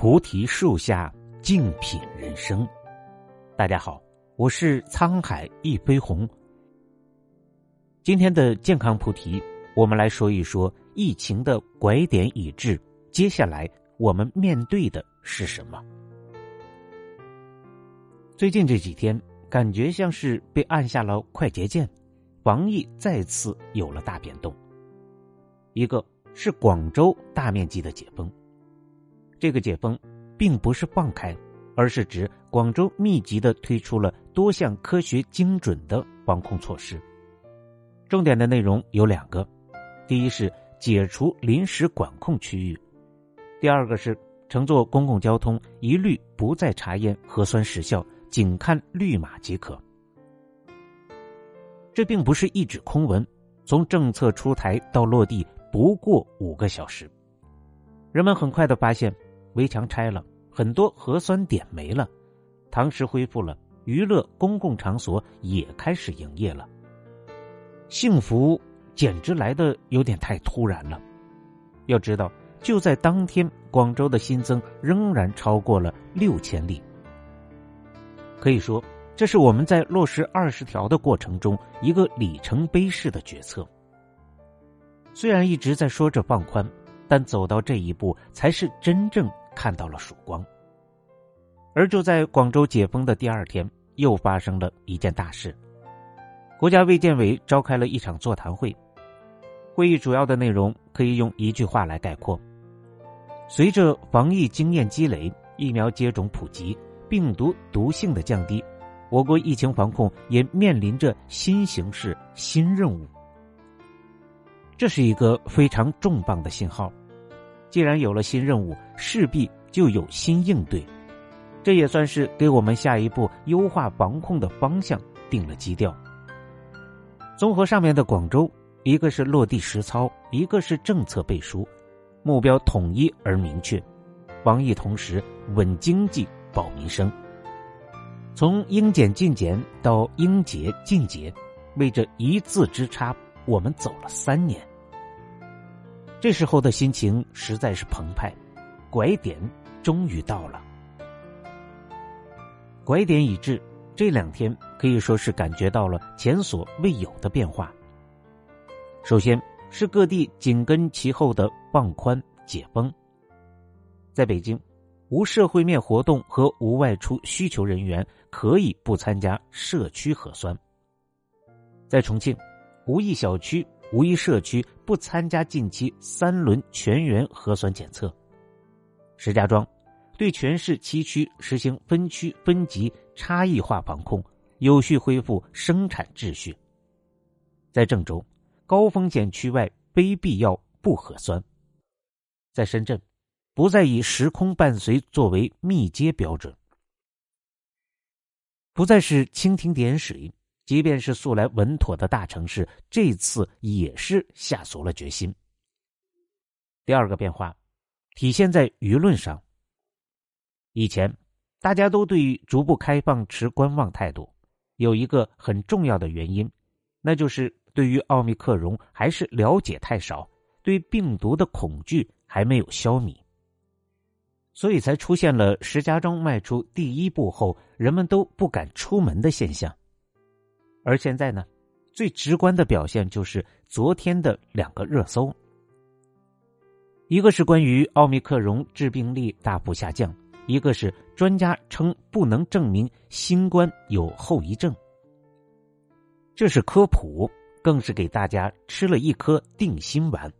菩提树下静品人生。大家好，我是沧海一飞鸿。今天的健康菩提，我们来说一说疫情的拐点已至，接下来我们面对的是什么？最近这几天，感觉像是被按下了快捷键，防疫再次有了大变动。一个是广州大面积的解封。这个解封，并不是放开，而是指广州密集的推出了多项科学精准的防控措施。重点的内容有两个：第一是解除临时管控区域；第二个是乘坐公共交通一律不再查验核酸时效，仅看绿码即可。这并不是一纸空文，从政策出台到落地不过五个小时，人们很快的发现。围墙拆了，很多核酸点没了，堂食恢复了，娱乐公共场所也开始营业了。幸福简直来的有点太突然了。要知道，就在当天，广州的新增仍然超过了六千例。可以说，这是我们在落实二十条的过程中一个里程碑式的决策。虽然一直在说着放宽，但走到这一步，才是真正。看到了曙光，而就在广州解封的第二天，又发生了一件大事。国家卫健委召开了一场座谈会，会议主要的内容可以用一句话来概括：随着防疫经验积累、疫苗接种普及、病毒毒性的降低，我国疫情防控也面临着新形势、新任务。这是一个非常重磅的信号。既然有了新任务，势必就有新应对，这也算是给我们下一步优化防控的方向定了基调。综合上面的广州，一个是落地实操，一个是政策背书，目标统一而明确，防疫同时稳经济保民生。从应检尽检到应节尽节，为这一字之差，我们走了三年。这时候的心情实在是澎湃，拐点终于到了。拐点已至，这两天可以说是感觉到了前所未有的变化。首先是各地紧跟其后的放宽解封。在北京，无社会面活动和无外出需求人员可以不参加社区核酸。在重庆，无一小区。无一社区不参加近期三轮全员核酸检测。石家庄对全市七区实行分区分级差异化防控，有序恢复生产秩序。在郑州，高风险区外非必要不核酸。在深圳，不再以时空伴随作为密接标准，不再是蜻蜓点水。即便是素来稳妥的大城市，这次也是下足了决心。第二个变化，体现在舆论上。以前大家都对于逐步开放持观望态度，有一个很重要的原因，那就是对于奥密克戎还是了解太少，对病毒的恐惧还没有消弭，所以才出现了石家庄迈出第一步后，人们都不敢出门的现象。而现在呢，最直观的表现就是昨天的两个热搜，一个是关于奥密克戎致病力大幅下降，一个是专家称不能证明新冠有后遗症。这是科普，更是给大家吃了一颗定心丸。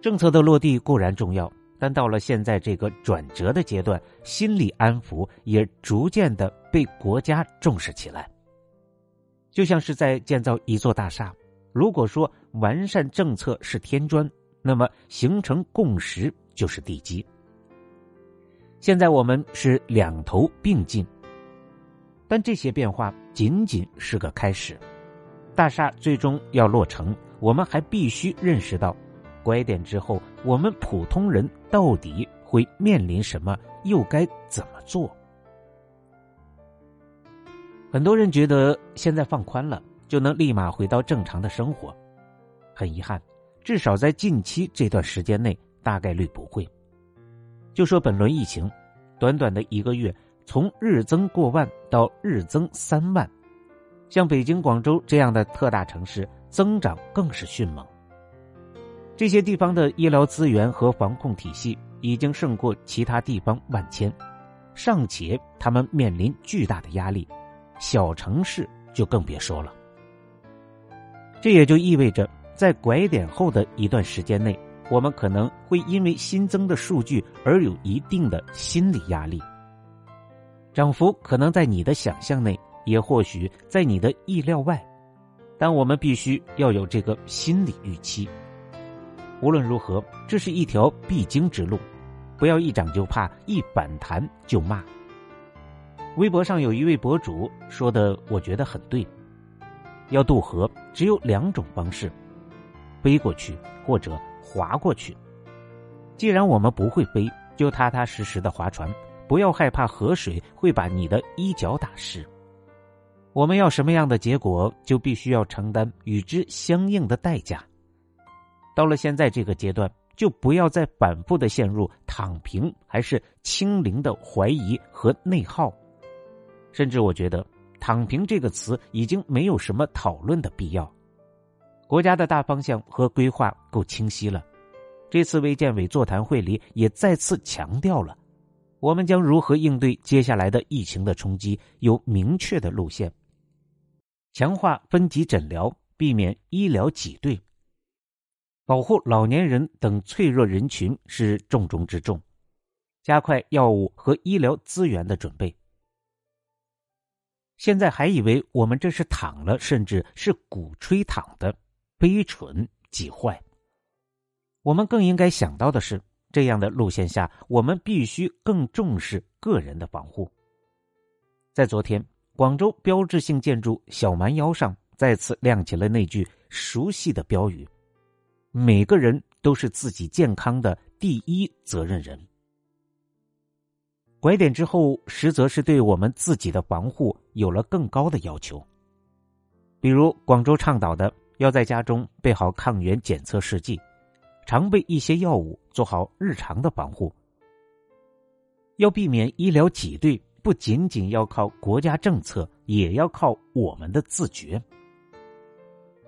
政策的落地固然重要，但到了现在这个转折的阶段，心理安抚也逐渐的被国家重视起来。就像是在建造一座大厦，如果说完善政策是天砖，那么形成共识就是地基。现在我们是两头并进，但这些变化仅仅是个开始。大厦最终要落成，我们还必须认识到，拐点之后，我们普通人到底会面临什么，又该怎么做。很多人觉得现在放宽了就能立马回到正常的生活，很遗憾，至少在近期这段时间内大概率不会。就说本轮疫情，短短的一个月，从日增过万到日增三万，像北京、广州这样的特大城市，增长更是迅猛。这些地方的医疗资源和防控体系已经胜过其他地方万千，尚且他们面临巨大的压力，小城市就更别说了。这也就意味着，在拐点后的一段时间内，我们可能会因为新增的数据而有一定的心理压力。涨幅可能在你的想象内，也或许在你的意料外，但我们必须要有这个心理预期。无论如何，这是一条必经之路，不要一涨就怕，一反弹就骂。微博上有一位博主说的，我觉得很对。要渡河，只有两种方式：飞过去或者划过去。既然我们不会飞，就踏踏实实的划船，不要害怕河水会把你的衣角打湿。我们要什么样的结果，就必须要承担与之相应的代价。到了现在这个阶段，就不要再反复的陷入躺平还是清零的怀疑和内耗，甚至我觉得。躺平这个词已经没有什么讨论的必要，国家的大方向和规划够清晰了。这次卫健委座谈会里也再次强调了，我们将如何应对接下来的疫情的冲击，有明确的路线。强化分级诊疗，避免医疗挤兑，保护老年人等脆弱人群是重中之重，加快药物和医疗资源的准备。现在还以为我们这是躺了，甚至是鼓吹躺的，悲蠢极坏。我们更应该想到的是，这样的路线下，我们必须更重视个人的防护。在昨天，广州标志性建筑小蛮腰上再次亮起了那句熟悉的标语：“每个人都是自己健康的第一责任人。”拐点之后，实则是对我们自己的防护有了更高的要求。比如广州倡导的，要在家中备好抗原检测试剂，常备一些药物，做好日常的防护。要避免医疗挤兑，不仅仅要靠国家政策，也要靠我们的自觉。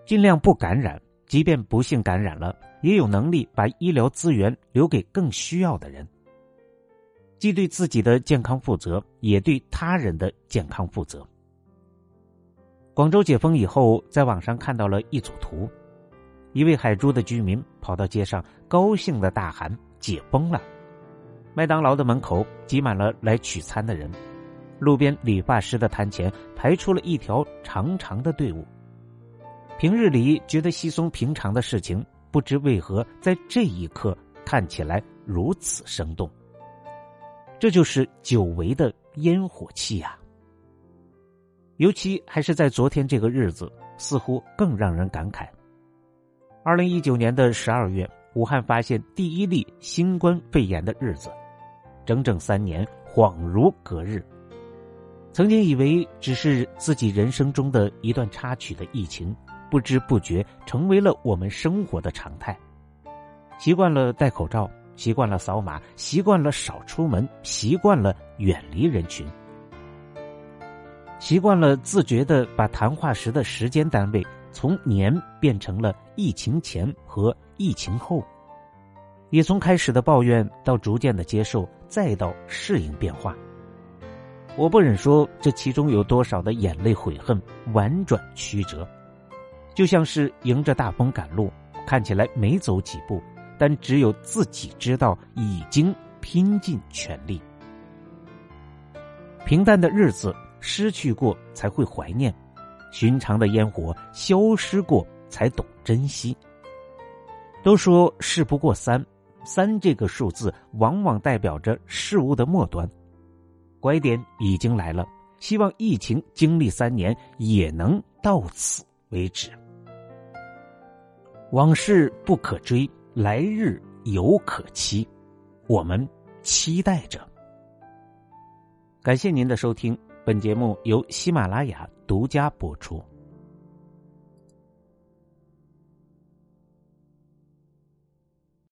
尽量不感染，即便不幸感染了，也有能力把医疗资源留给更需要的人。既对自己的健康负责，也对他人的健康负责。广州解封以后，在网上看到了一组图，一位海珠的居民跑到街上，高兴的大喊：“解封了！”麦当劳的门口挤满了来取餐的人，路边理发师的摊前排出了一条长长的队伍。平日里觉得稀松平常的事情，不知为何在这一刻看起来如此生动。这就是久违的烟火气呀！尤其还是在昨天这个日子，似乎更让人感慨。二零一九年的十二月，武汉发现第一例新冠肺炎的日子，整整三年恍如隔日。曾经以为只是自己人生中的一段插曲的疫情，不知不觉成为了我们生活的常态，习惯了戴口罩。习惯了扫码，习惯了少出门，习惯了远离人群，习惯了自觉的把谈话时的时间单位从年变成了疫情前和疫情后，也从开始的抱怨到逐渐的接受，再到适应变化。我不忍说这其中有多少的眼泪悔恨，婉转曲折，就像是迎着大风赶路，看起来没走几步。但只有自己知道，已经拼尽全力。平淡的日子失去过才会怀念，寻常的烟火消失过才懂珍惜。都说事不过三，三这个数字往往代表着事物的末端。拐点已经来了，希望疫情经历三年也能到此为止。往事不可追。来日犹可期，我们期待着。感谢您的收听，本节目由喜马拉雅独家播出。